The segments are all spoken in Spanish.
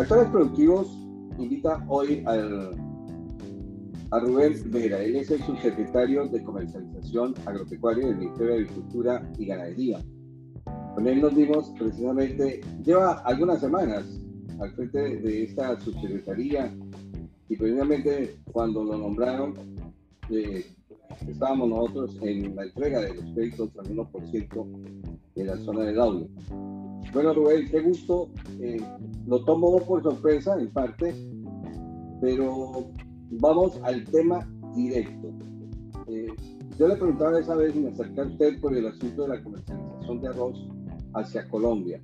Actores Productivos invita hoy al, a Rubén Vera. Él es el subsecretario de Comercialización Agropecuaria del Ministerio de Agricultura y Ganadería. Con él nos dimos precisamente, lleva algunas semanas al frente de esta subsecretaría y precisamente cuando lo nombraron eh, estábamos nosotros en la entrega de los créditos al 1% en la zona del audio. Bueno, Rubén, qué gusto. Eh, lo tomo por sorpresa en parte, pero vamos al tema directo. Eh, yo le preguntaba esa vez y me acerqué a usted por el asunto de la comercialización de arroz hacia Colombia.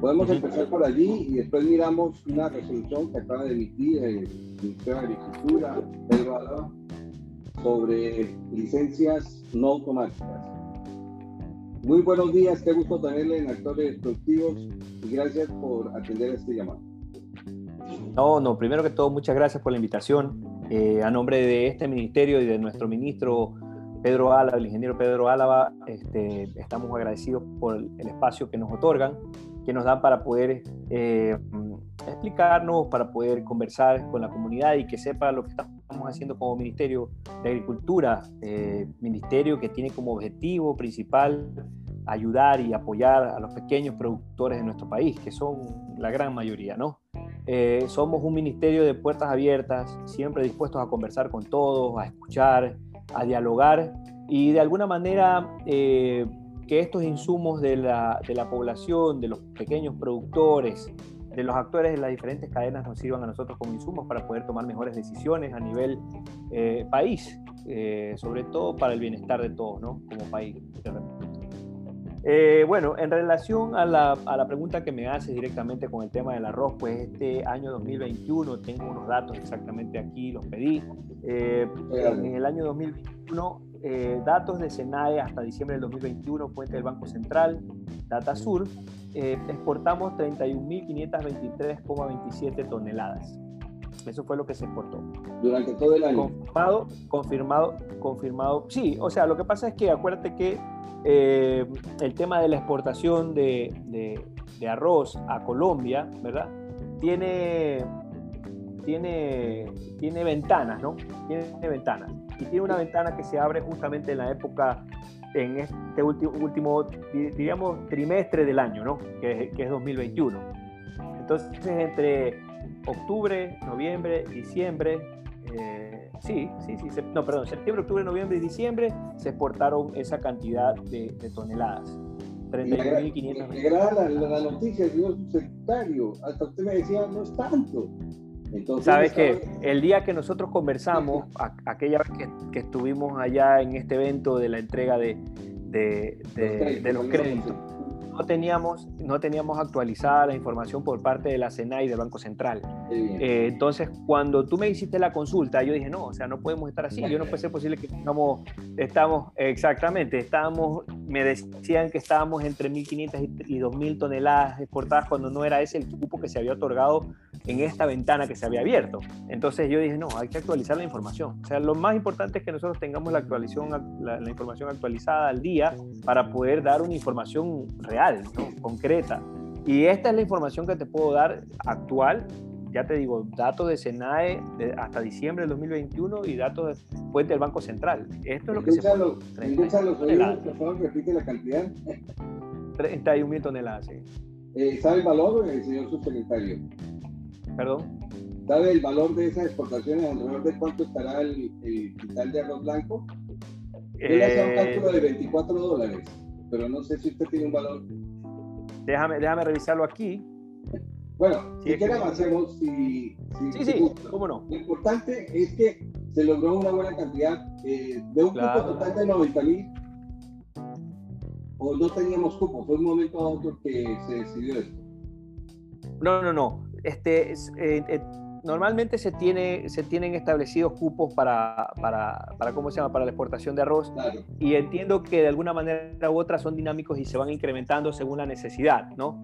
Podemos empezar por allí y después miramos una resolución que acaba de emitir el Ministerio de Agricultura, Pedro Álava, sobre licencias no automáticas. Muy buenos días, qué gusto tenerle en Actores Productivos y gracias por atender este llamado. No, no, primero que todo, muchas gracias por la invitación. Eh, a nombre de este ministerio y de nuestro ministro Pedro Álava, el ingeniero Pedro Álava, este, estamos agradecidos por el espacio que nos otorgan, que nos dan para poder eh, explicarnos, para poder conversar con la comunidad y que sepa lo que estamos haciendo como Ministerio de Agricultura, eh, ministerio que tiene como objetivo principal ayudar y apoyar a los pequeños productores de nuestro país, que son la gran mayoría, ¿no? Eh, somos un ministerio de puertas abiertas, siempre dispuestos a conversar con todos, a escuchar, a dialogar y de alguna manera eh, que estos insumos de la, de la población, de los pequeños productores, de los actores de las diferentes cadenas nos sirvan a nosotros como insumos para poder tomar mejores decisiones a nivel eh, país, sobre todo para el bienestar de todos, ¿no? Como país. Eh, bueno, en relación a la, a la, pregunta que me hace directamente con el tema del arroz, pues este año 2021, tengo unos datos exactamente aquí, los pedí. Eh, en el año 2021, eh, datos de SENAE hasta diciembre del 2021, fuente del Banco Central, Data Sur, exportamos 31.523,27 toneladas. Eso fue lo que se exportó. Durante todo el año. Confirmado, confirmado, confirmado. Sí, o sea, lo que pasa es que acuérdate que eh, el tema de la exportación de, de, arroz a Colombia, ¿verdad? Tiene, tiene, tiene ventanas, ¿no? Tiene ventanas. Y tiene una ventana que se abre justamente en la época, en este último, último diríamos, trimestre del año, ¿no? Que, que es 2021. Entonces, entre octubre, noviembre, diciembre, eh, sí, sí, sí, no, perdón, septiembre, octubre, noviembre y diciembre se exportaron esa cantidad de, toneladas. 31.500. Me agrada la, la, noticia, señor subsecretario. Hasta usted me decía, no es tanto. Entonces, Sabes que el día que nosotros conversamos, aquella vez que, que, estuvimos allá en este evento de la entrega de, de, de los créditos, no teníamos, no teníamos actualizada la información por parte de la SENA y del Banco Central. Eh, entonces, cuando tú me hiciste la consulta, yo dije, no, o sea, no podemos estar así. Yo no puede ser posible que tengamos, estamos, exactamente, estábamos, me decían que estábamos entre 1.500 y 2.000 toneladas exportadas cuando no era ese el cupo que se había otorgado en esta ventana que se había abierto. Entonces yo dije, no, hay que actualizar la información. O sea, lo más importante es que nosotros tengamos la, actualización, la, la información actualizada al día para poder dar una información real, concreta. Y esta es la información que te puedo dar actual. Ya te digo, datos de SENAE de hasta diciembre del 2021 y datos después del Banco Central. Esto es lo que se puede. Los, los oídos, por favor, repite la cantidad. 31 mil toneladas, sí. Eh, ¿Sabe el valor, el señor subsecretario? ¿Perdón? ¿Sabe el valor de esas exportaciones? ¿Alrededor de cuánto estará el, el quintal de arroz blanco? Yo le hacía un eh, cálculo de 24 dólares, pero no sé si usted tiene un valor. Déjame, déjame revisarlo aquí. Bueno, si quiere avancemos, si, sí, sí, cómo no. Lo importante es que se logró una buena cantidad eh, de un cupo total de 90 mil. O no teníamos cupo, fue un momento a otro que se decidió esto. No, no, no este, eh, eh, normalmente se, tiene, se tienen establecidos cupos para, para, para, ¿cómo se llama? para la exportación de arroz y entiendo que de alguna manera u otra son dinámicos y se van incrementando según la necesidad, ¿no?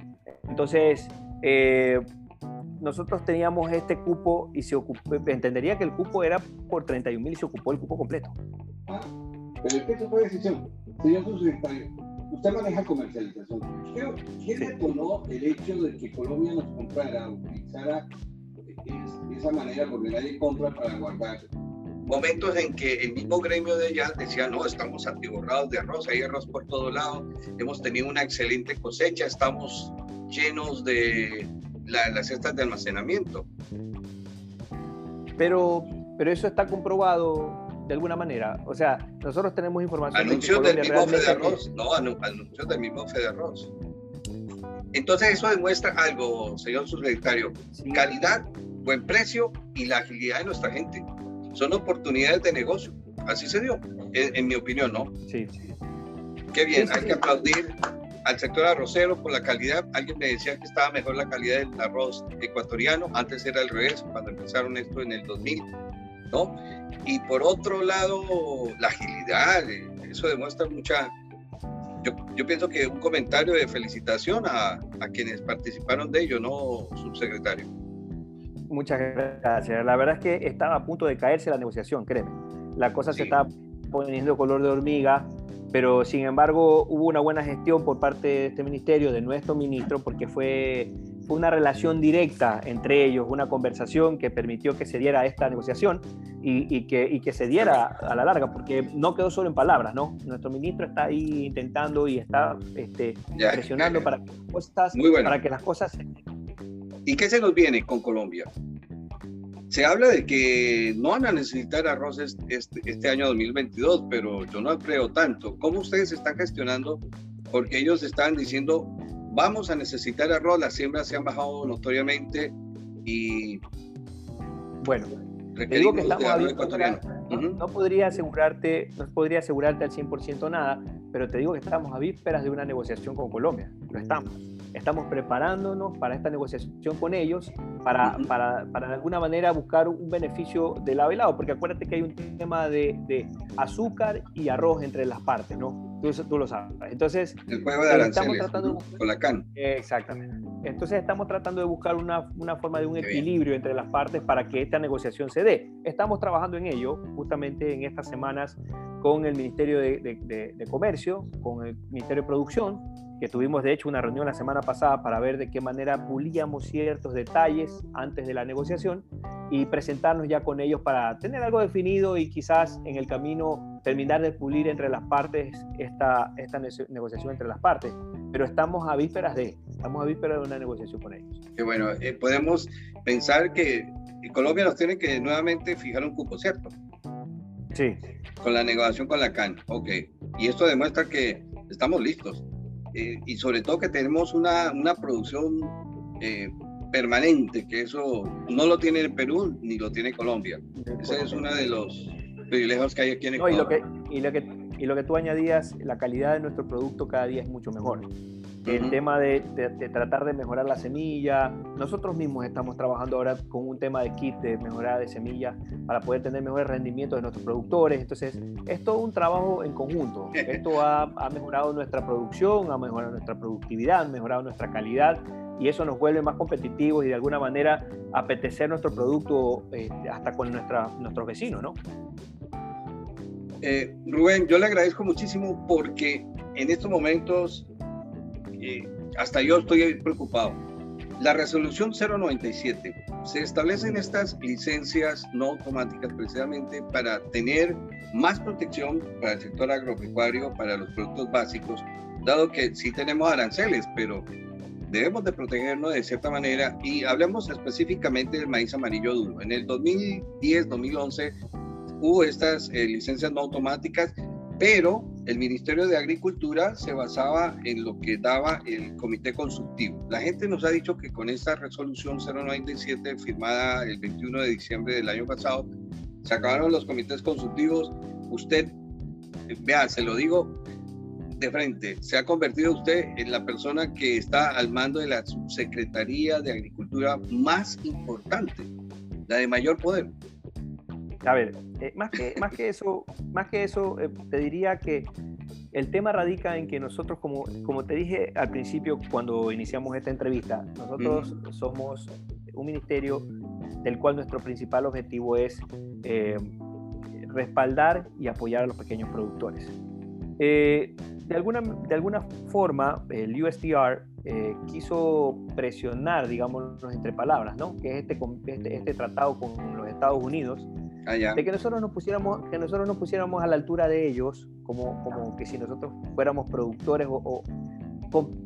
Entonces, eh, nosotros teníamos este cupo y se ocupó, entendería que el cupo era por 31 mil y se ocupó el cupo completo. Ah, pero es que eso fue decisión. Señor usted maneja comercialización. ¿Qué, qué detonó el hecho de que Colombia nos comprara, utilizara esa manera, porque nadie compra para guardar? Momentos en que el mismo gremio de ella decía, no, estamos atiborrados de arroz, hay arroz por todo lado, hemos tenido una excelente cosecha, estamos llenos de las cestas de almacenamiento. Pero, pero eso está comprobado de alguna manera. O sea, nosotros tenemos información. Anuncios del mismo Fede Arroz. No, anuncios del mismo Fede Arroz. Entonces eso demuestra algo, señor subsecretario. Calidad, buen precio y la agilidad de nuestra gente. Son oportunidades de negocio. Así se dio, en, mi opinión, ¿no? Sí. Qué bien, hay que aplaudir al sector arrocero por la calidad. Alguien me decía que estaba mejor la calidad del arroz ecuatoriano. Antes era al revés, cuando empezaron esto en el 2000, ¿no? Y por otro lado, la agilidad, eh, eso demuestra mucha... Yo, yo pienso que un comentario de felicitación a, a quienes participaron de ello, ¿no, subsecretario? Muchas gracias. La verdad es que estaba a punto de caerse la negociación, créeme. La cosa se estaba poniendo color de hormiga, pero sin embargo hubo una buena gestión por parte de este ministerio, de nuestro ministro, porque fue una relación directa entre ellos, una conversación que permitió que se diera esta negociación y, que, y que se diera a la larga, porque no quedó solo en palabras, ¿no? Nuestro ministro está ahí intentando y está este, presionando para que, cosas, para que las cosas... ¿Y qué se nos viene con Colombia? Se habla de que no van a necesitar arroz este, este año 2022, pero yo no creo tanto. ¿Cómo ustedes están gestionando? Porque ellos están diciendo vamos a necesitar arroz, las siembras se han bajado notoriamente y bueno, te digo que estamos no, podría asegurarte, no podría asegurarte al 100% nada, pero te digo que estamos a vísperas de una negociación con Colombia, lo estamos. Estamos preparándonos para esta negociación con ellos, para, para, para de alguna manera buscar un beneficio del lado y lado, porque acuérdate que hay un tema de, de azúcar y arroz entre las partes, ¿no? Tú, lo sabes. Entonces, el juego de estamos tratando con la CAN. Exactamente. Entonces estamos tratando de buscar una, una forma de un equilibrio entre las partes para que esta negociación se dé. Estamos trabajando en ello justamente en estas semanas con el Ministerio de, de, de Comercio, con el Ministerio de Producción, que tuvimos de hecho una reunión la semana pasada para ver de qué manera pulíamos ciertos detalles antes de la negociación y presentarnos ya con ellos para tener algo definido y quizás en el camino terminar de pulir entre las partes esta, esta negociación entre las partes. Pero estamos a vísperas de, estamos a vísperas de una negociación con ellos. Que bueno, eh, podemos pensar que Colombia nos tiene que nuevamente fijar un cupo, ¿cierto? Sí. Con la negociación con la CAN, ok. Y esto demuestra que estamos listos. Eh, y sobre todo que tenemos una, una producción eh, permanente, que eso no lo tiene el Perú ni lo tiene Colombia. Ese es uno de los privilegios que hay aquí en Ecuador. y, lo que, y, lo que, y lo que tú añadías, la calidad de nuestro producto cada día es mucho mejor. El tema de, de, tratar de mejorar la semilla. Nosotros mismos estamos trabajando ahora con un tema de kit de mejora de semilla para poder tener mejores rendimientos de nuestros productores. Entonces, es todo un trabajo en conjunto. Esto ha, ha mejorado nuestra producción, ha mejorado nuestra productividad, ha mejorado nuestra calidad y eso nos vuelve más competitivos y de alguna manera apetecer nuestro producto eh, hasta con nuestra, nuestros vecinos, ¿no? Eh, Rubén, yo le agradezco muchísimo porque en estos momentos eh, hasta yo estoy preocupado. La resolución 097 se establecen estas licencias no automáticas precisamente para tener más protección para el sector agropecuario, para los productos básicos, dado que sí tenemos aranceles, pero debemos de protegernos de cierta manera y hablemos específicamente del maíz amarillo duro. En el 2010-2011 hubo estas eh, licencias no automáticas, pero el Ministerio de Agricultura se basaba en lo que daba el Comité Consultivo. La gente nos ha dicho que con esta resolución 097 firmada el 21 de diciembre del año pasado, se acabaron los comités consultivos. Usted, eh, vea, se lo digo de frente, se ha convertido usted en la persona que está al mando de la subsecretaría de Agricultura más importante, la de mayor poder. A ver, eh, más, que, más que eso, más que eso eh, te diría que el tema radica en que nosotros, como, como te dije al principio cuando iniciamos esta entrevista, nosotros somos un ministerio del cual nuestro principal objetivo es eh, respaldar y apoyar a los pequeños productores. Eh, de, alguna, de alguna forma, el USTR eh, quiso presionar, digamos, entre palabras, ¿no? Que es este, este, este tratado con los Estados Unidos, ah, de que nosotros nos pusiéramos, que nosotros nos pusiéramos a la altura de ellos, como, como que si nosotros fuéramos productores o,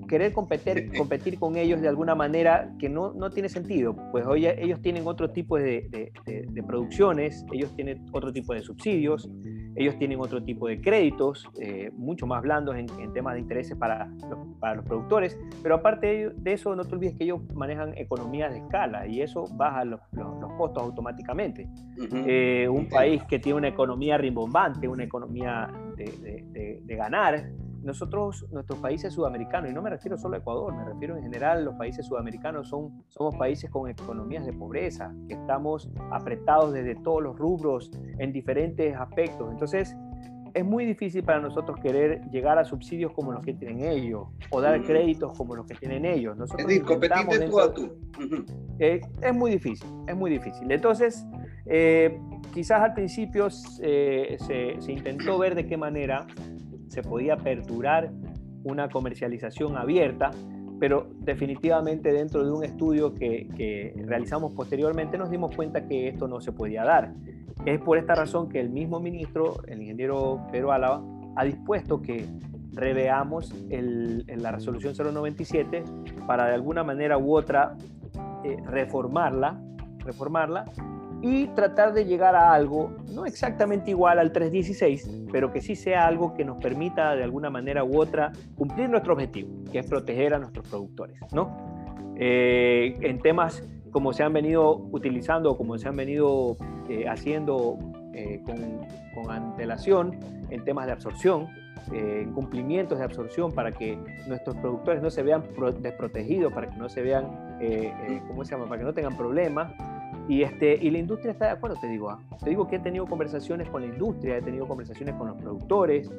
querer competir, competir con ellos de alguna manera que no, no tiene sentido, pues hoy ellos tienen otro tipo de, de, producciones, ellos tienen otro tipo de subsidios, ellos tienen otro tipo de créditos, eh, mucho más blandos en, temas de intereses para los, para los productores, pero aparte de eso, no te olvides que ellos manejan economías de escala y eso baja los, los, costos automáticamente. Eh, un país que tiene una economía rimbombante, una economía de, de ganar, nosotros, nuestros países sudamericanos, y no me refiero solo a Ecuador, me refiero en general, los países sudamericanos son, somos países con economías de pobreza, que estamos apretados desde todos los rubros en diferentes aspectos. Entonces, es muy difícil para nosotros querer llegar a subsidios como los que tienen ellos o dar créditos como los que tienen ellos. Nosotros es decir, competir de tú a tú. Eh, es muy difícil, es muy difícil. Entonces, eh, quizás al principio se, se, intentó ver de qué manera se podía aperturar una comercialización abierta, pero definitivamente dentro de un estudio que, realizamos posteriormente nos dimos cuenta que esto no se podía dar. Es por esta razón que el mismo ministro, el ingeniero Pedro Álava, ha dispuesto que reveamos el, la resolución 097 para de alguna manera u otra eh, reformarla, reformarla y tratar de llegar a algo, no exactamente igual al 316, pero que sí sea algo que nos permita de alguna manera u otra cumplir nuestro objetivo, que es proteger a nuestros productores, ¿no? Eh, en temas como se han venido utilizando, como se han venido eh, haciendo eh, con, con, antelación en temas de absorción, en cumplimientos de absorción para que nuestros productores no se vean desprotegidos, para que no se vean, ¿cómo se llama?, para que no tengan problemas y, este, y la industria está de acuerdo, te digo. ¿ah? Te digo que he tenido conversaciones con la industria, he tenido conversaciones con los productores,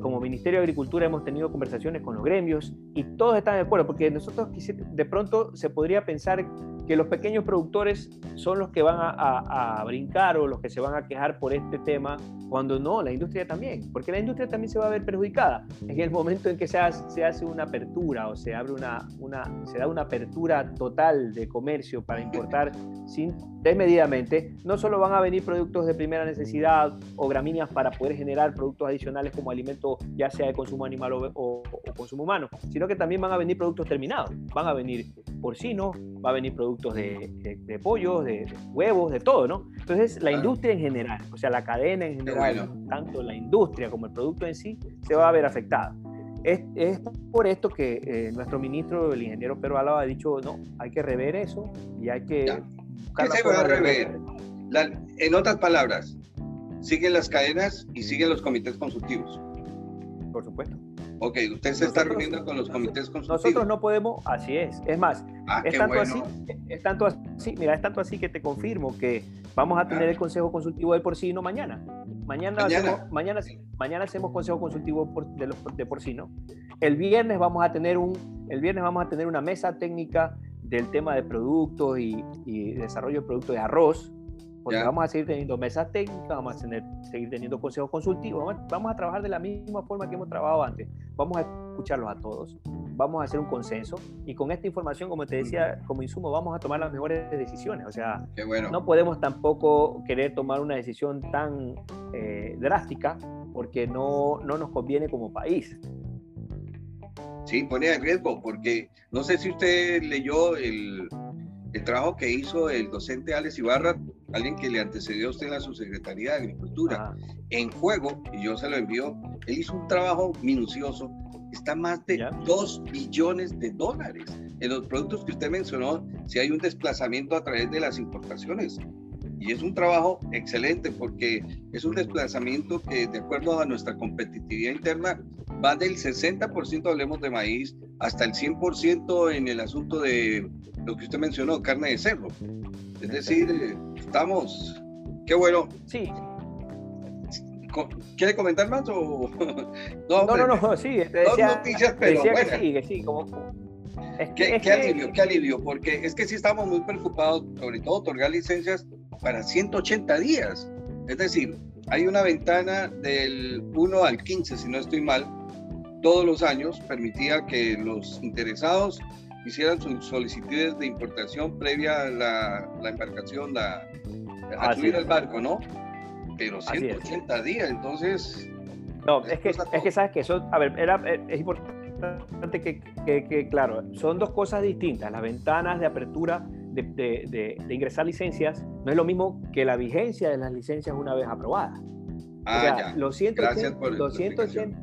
como Ministerio de Agricultura hemos tenido conversaciones con los gremios y todos están de acuerdo, porque nosotros de pronto se podría pensar que los pequeños productores son los que van a, brincar o los que se van a quejar por este tema, cuando no, la industria también, porque la industria también se va a ver perjudicada. En el momento en que se hace, se hace una apertura o se abre una, una, se da una apertura total de comercio para importar sin desmedidamente, no solo van a venir productos de primera necesidad o gramíneas para poder generar productos adicionales como alimento ya sea de consumo animal o, consumo humano, sino que también van a venir productos terminados, van a venir porcinos, va a venir productos de, de, pollos, de, huevos, de todo, ¿no? Entonces la industria en general, o sea, la cadena en general, tanto la industria como el producto en sí, se va a ver afectada. Es, es, por esto que eh, nuestro ministro, el ingeniero Pedro Álava, ha dicho, no, hay que rever eso y hay que ¿Qué se va a rever? en otras palabras, siguen las cadenas y siguen los comités consultivos. Por supuesto. Ok, usted se está reuniendo con los comités consultivos. Nosotros no podemos, así es. Es más, ah, es, tanto así, es tanto así, mira, es tanto así que te confirmo que vamos a tener el consejo consultivo del porcino mañana. Mañana, mañana, hacemos, mañana, mañana hacemos consejo consultivo de, los, de porcino. El viernes vamos a tener un, el viernes vamos a tener una mesa técnica del tema de productos y, desarrollo de productos de arroz, porque vamos a seguir teniendo mesas técnicas, vamos a tener, seguir teniendo consejos consultivos, vamos, a trabajar de la misma forma que hemos trabajado antes, vamos a escucharlos a todos, vamos a hacer un consenso y con esta información, como te decía, como insumo, vamos a tomar las mejores decisiones. O sea, no podemos tampoco querer tomar una decisión tan eh, drástica porque no, no nos conviene como país. Sí, pone en riesgo, porque no sé si usted leyó el, el trabajo que hizo el docente Alex Ibarra, alguien que le antecedió a usted en la subsecretaría de Agricultura, en juego, y yo se lo envío, él hizo un trabajo minucioso, está más de 2 billones de dólares en los productos que usted mencionó, si hay un desplazamiento a través de las importaciones. Y es un trabajo excelente porque es un desplazamiento que, de acuerdo a nuestra competitividad interna, va del 60%, hablemos de maíz, hasta el 100% en el asunto de lo que usted mencionó, carne de cerdo. Es decir, estamos, qué bueno. Sí. ¿Quiere comentar más o no? No, no, sí. Decía, noticias, pero decía que sí, que sí, como, qué, qué alivio, qué alivio, porque es que sí estamos muy preocupados, sobre todo otorgar licencias para 180 días. Es decir, hay una ventana del 1 al 15, si no estoy mal, todos los años permitía que los interesados hicieran sus solicitudes de importación previa a la, la embarcación, la, a subir el barco, ¿no? Pero 180 días, entonces... No, es que, es que sabes que eso, a ver, era, es importante que, que, que, claro, son dos cosas distintas. Las ventanas de apertura de, de, de, ingresar licencias no es lo mismo que la vigencia de las licencias una vez aprobadas. Ah, o sea, ya. Los, 180, los, 180,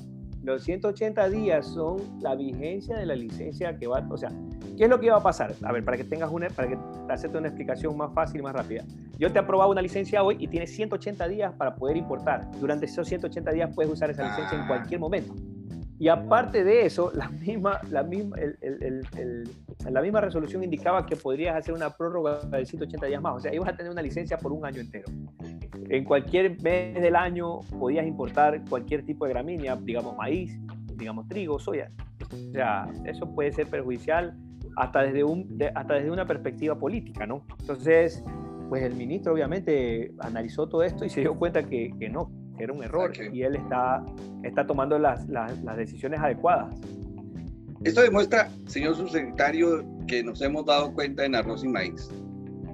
los 180 días son la vigencia de la licencia que va, o sea, ¿qué es lo que va a pasar? A ver, para que tengas una, para que hacerte una explicación más fácil y más rápida. Yo te he aprobado una licencia hoy y tienes 180 días para poder importar. Durante esos 180 días puedes usar esa licencia en ah. cualquier momento. Y aparte de eso, la misma, la, misma, el, el, el, la misma resolución indicaba que podrías hacer una prórroga de 180 días más. O sea, ibas a tener una licencia por un año entero. En cualquier mes del año podías importar cualquier tipo de gramínea, digamos maíz, digamos trigo, soya. O sea, eso puede ser perjudicial hasta desde, un, hasta desde una perspectiva política, ¿no? Entonces, pues el ministro obviamente analizó todo esto y se dio cuenta que, que no, era un error y él está, está tomando las, las, las, decisiones adecuadas. Esto demuestra, señor subsecretario, que nos hemos dado cuenta en arroz y maíz.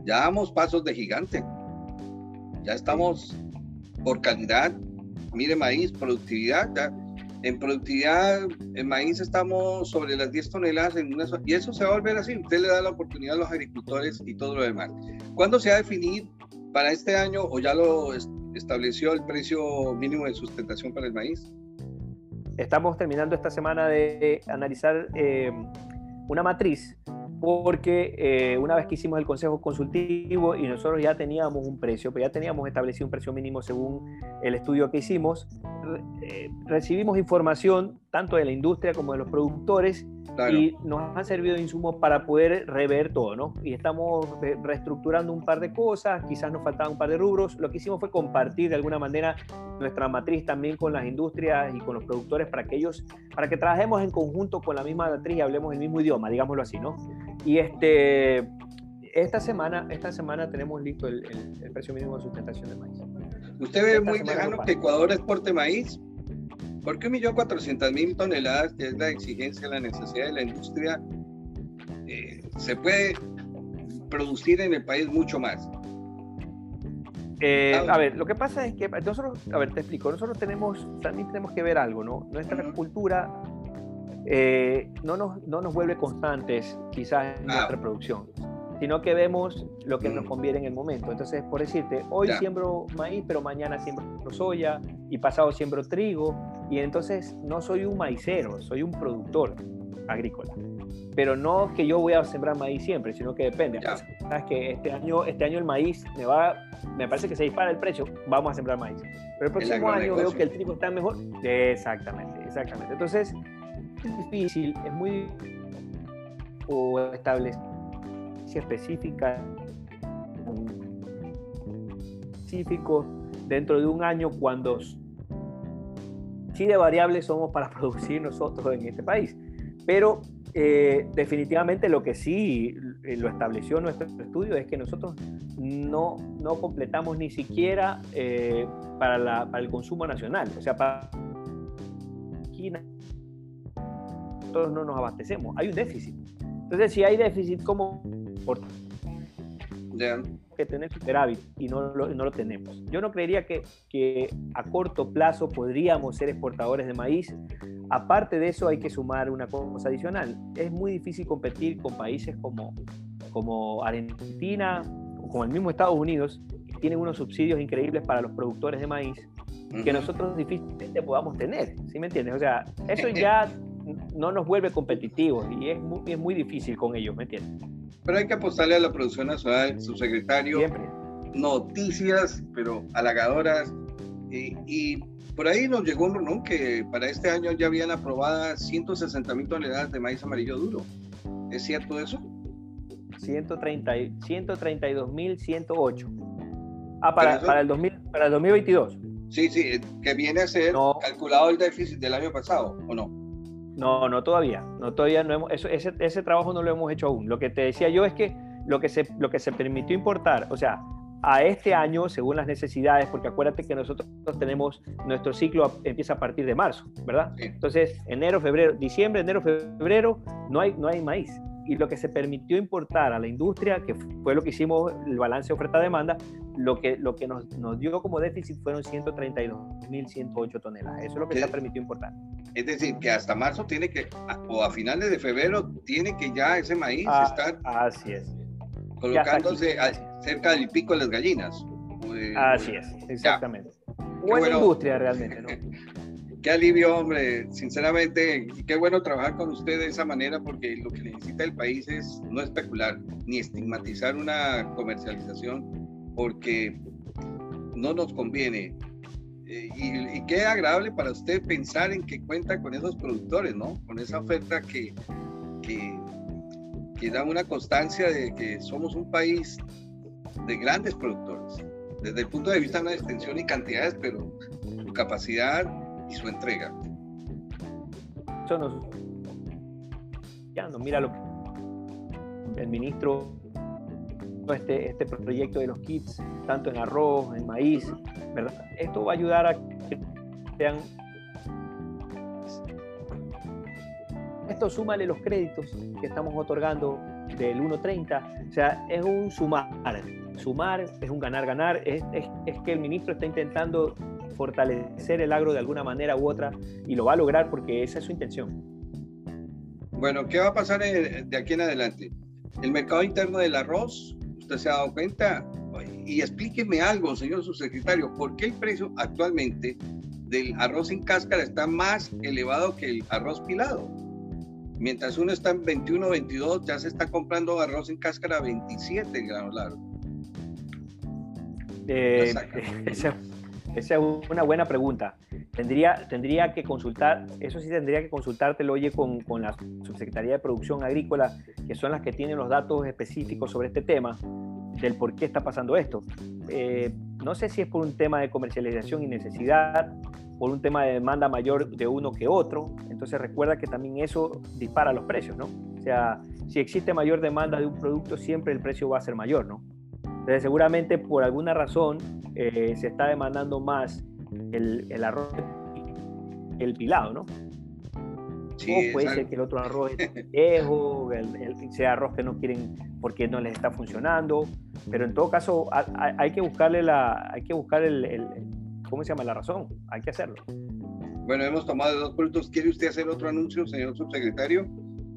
Ya damos pasos de gigante. Ya estamos por calidad. Mire maíz, productividad. en productividad, en maíz estamos sobre las 10 toneladas y eso se va a volver así. Usted le da la oportunidad a los agricultores y todo lo demás. ¿Cuándo se va a definir para este año o ya lo estableció el precio mínimo de sustentación para el maíz? Estamos terminando esta semana de analizar eh, una matriz porque eh, una vez que hicimos el consejo consultivo y nosotros ya teníamos un precio, pues ya teníamos establecido un precio mínimo según el estudio que hicimos, eh, recibimos información tanto de la industria como de los productores y nos han servido de insumos para poder rever todo, ¿no? Y estamos reestructurando un par de cosas, quizás nos faltaban un par de rubros. Lo que hicimos fue compartir de alguna manera nuestra matriz también con las industrias y con los productores para que ellos, para que trabajemos en conjunto con la misma matriz y hablemos el mismo idioma, digámoslo así, ¿no? Y este, esta semana, esta semana tenemos listo el, el, precio mínimo de sustentación de maíz. ¿Usted ve muy lejano que Ecuador exporte maíz? ¿Por qué 1.400.000 toneladas, que es la exigencia, la necesidad de la industria, eh, se puede producir en el país mucho más? Eh, a ver, lo que pasa es que nosotros, a ver, te explico, nosotros tenemos, también tenemos que ver algo, ¿no? Nuestra cultura eh, no, nos, no nos vuelve constantes quizás en ah. nuestra producción, sino que vemos lo que nos mm. conviene en el momento. Entonces, por decirte, hoy siembro maíz, pero mañana siembro soya y pasado siembro trigo, y entonces no soy un maicero, soy un productor agrícola. Pero no que yo voy a sembrar maíz siempre, sino que depende. Sabes que este año, este año el maíz me va, me parece que se dispara el precio, vamos a sembrar maíz. Pero el próximo año veo que el trigo está mejor. Exactamente, exactamente. Entonces, es difícil, es muy o establecer específica específico dentro de un año cuando sí de variables somos para producir nosotros en este país. Pero eh, definitivamente lo que sí eh, lo estableció nuestro estudio es que nosotros no, no completamos ni siquiera eh, para, la, para, el consumo nacional. O sea, para nosotros no nos abastecemos. Hay un déficit. Entonces, si hay déficit, ¿cómo? Por que tener superávit y no lo, no lo tenemos. Yo no creería que, que, a corto plazo podríamos ser exportadores de maíz. Aparte de eso hay que sumar una cosa adicional. Es muy difícil competir con países como, como Argentina o como el mismo Estados Unidos, que tienen unos subsidios increíbles para los productores de maíz que nosotros difícilmente podamos tener. ¿Sí me entiendes? O sea, eso ya no nos vuelve competitivos y es muy, es muy difícil con ellos, ¿me entiendes? Pero hay que apostarle a la producción nacional, subsecretario. Siempre. Noticias, pero halagadoras. Y, por ahí nos llegó un rumor que para este año ya habían aprobadas 160 mil toneladas de maíz amarillo duro. ¿Es cierto eso? 130, 132 mil 108. Ah, para, para, el 2000, para el 2022. Sí, sí, que viene a ser calculado el déficit del año pasado, ¿o no? No, no todavía. No todavía no hemos, eso, ese, ese trabajo no lo hemos hecho aún. Lo que te decía yo es que lo que se, lo que se permitió importar, o sea, a este año según las necesidades, porque acuérdate que nosotros tenemos, nuestro ciclo empieza a partir de marzo, ¿verdad? Entonces, enero, febrero, diciembre, enero, febrero, no hay, no hay maíz. Y lo que se permitió importar a la industria, que fue lo que hicimos, el balance oferta-demanda, lo que, lo que nos, nos dio como déficit fueron 132.108 toneladas. Eso es lo que se permitió importar. Es decir, que hasta marzo tiene que, o a finales de febrero, tiene que ya ese maíz ah, estar... Así es colocándose cerca del pico de las gallinas. Así es, exactamente. Buena industria realmente, ¿no? Qué alivio, hombre. Sinceramente, qué bueno trabajar con usted de esa manera porque lo que necesita el país es no especular ni estigmatizar una comercialización porque no nos conviene. Eh, y, y, qué agradable para usted pensar en que cuenta con esos productores, ¿no? Con esa oferta que, que que da una constancia de que somos un país de grandes productores, desde el punto de vista de la extensión y cantidades, pero su capacidad y su entrega. Eso nos... Ya no, mira lo que el ministro este, este proyecto de los kits, tanto en arroz, en maíz, ¿verdad? Esto va a ayudar a que sean Esto súmale los créditos que estamos otorgando del 1.30, o sea, es un sumar. Sumar es un ganar-ganar, es, es, que el ministro está intentando fortalecer el agro de alguna manera u otra y lo va a lograr porque esa es su intención. Bueno, ¿qué va a pasar de aquí en adelante? El mercado interno del arroz, usted se ha dado cuenta, y explíqueme algo, señor subsecretario, ¿por qué el precio actualmente del arroz en cáscara está más elevado que el arroz pilado? Mientras uno está en 21, 22, ya se está comprando arroz en cáscara 27 granulado. Eh, esa, es una buena pregunta. Tendría, tendría que consultar, eso sí tendría que consultártelo, oye, con, con la Subsecretaría de Producción Agrícola, que son las que tienen los datos específicos sobre este tema, del por qué está pasando esto. Eh, no sé si es por un tema de comercialización y necesidad, por un tema de demanda mayor de uno que otro. Entonces recuerda que también eso dispara los precios, ¿no? O sea, si existe mayor demanda de un producto, siempre el precio va a ser mayor, ¿no? Entonces seguramente por alguna razón eh, se está demandando más el, el arroz el pilado, ¿no? Sí, o puede ser que el otro arroz es viejo, el, el, sea arroz que no quieren porque no les está funcionando, pero en todo caso hay, hay que buscarle la, hay que buscar el, ¿cómo se llama la razón? Hay que hacerlo. Bueno, hemos tomado dos productos. ¿Quiere usted hacer otro anuncio, señor subsecretario?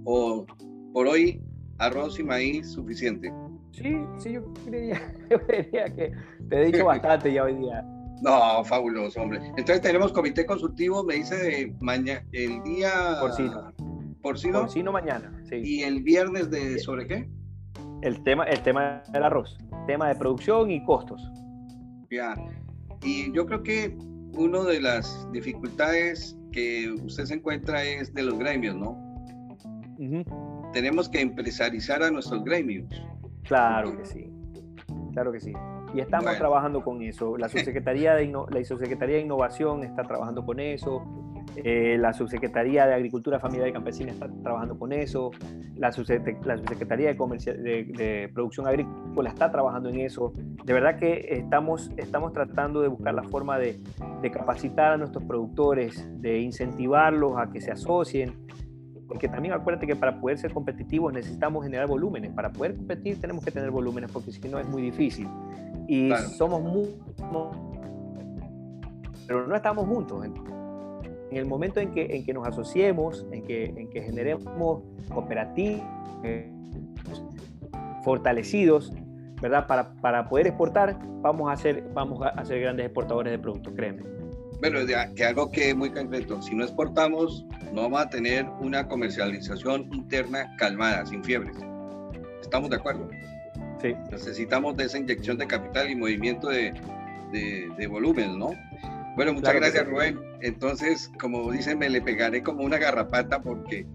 ¿O por hoy arroz y maíz suficiente? Sí, sí, yo creería, yo creería que te he dicho bastante ya hoy día. No, fabuloso, hombre. Entonces tenemos comité consultivo, me dice de mañana, el día... Porcino. Porcino. Porcino mañana, sí. ¿Y el viernes de sobre qué? El tema, el tema del arroz, tema de producción y costos. Ya. Y yo creo que una de las dificultades que usted se encuentra es de los gremios, ¿no? Tenemos que empresarizar a nuestros gremios. Claro que sí, claro que sí. Y estamos trabajando con eso. La subsecretaría de, la subsecretaría de Innovación está trabajando con eso. Eh, la Subsecretaría de Agricultura Familiar y Campesina está trabajando con eso, la, Subsecretaría de, de, Producción Agrícola está trabajando en eso. De verdad que estamos, estamos tratando de buscar la forma de, de capacitar a nuestros productores, de incentivarlos a que se asocien, porque también acuérdate que para poder ser competitivos necesitamos generar volúmenes. Para poder competir tenemos que tener volúmenes, porque si no es muy difícil. Y somos muy... Pero no estamos juntos. En el momento en que, en que nos asociemos, en que, en que generemos cooperativas fortalecidos, ¿verdad? Para, para poder exportar, vamos a, ser, vamos a ser grandes exportadores de productos, créeme. Bueno, que algo que es muy concreto, si no exportamos, no vamos a tener una comercialización interna calmada, sin fiebres. ¿Estamos de acuerdo? Sí. Necesitamos de esa inyección de capital y movimiento de, de, de volumen, ¿no? Bueno, muchas gracias Rubén. Entonces, como dicen, me le pegaré como una garrapata porque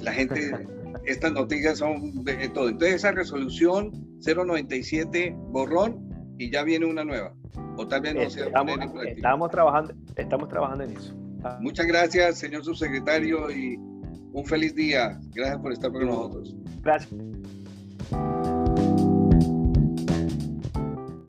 la gente, estas noticias son de todo. Entonces, esa resolución 097, borrón, y ya viene una nueva. O tal vez no estamos trabajando, estamos trabajando en eso. Muchas gracias, señor subsecretario, y un feliz día. Gracias por estar con nosotros. Gracias.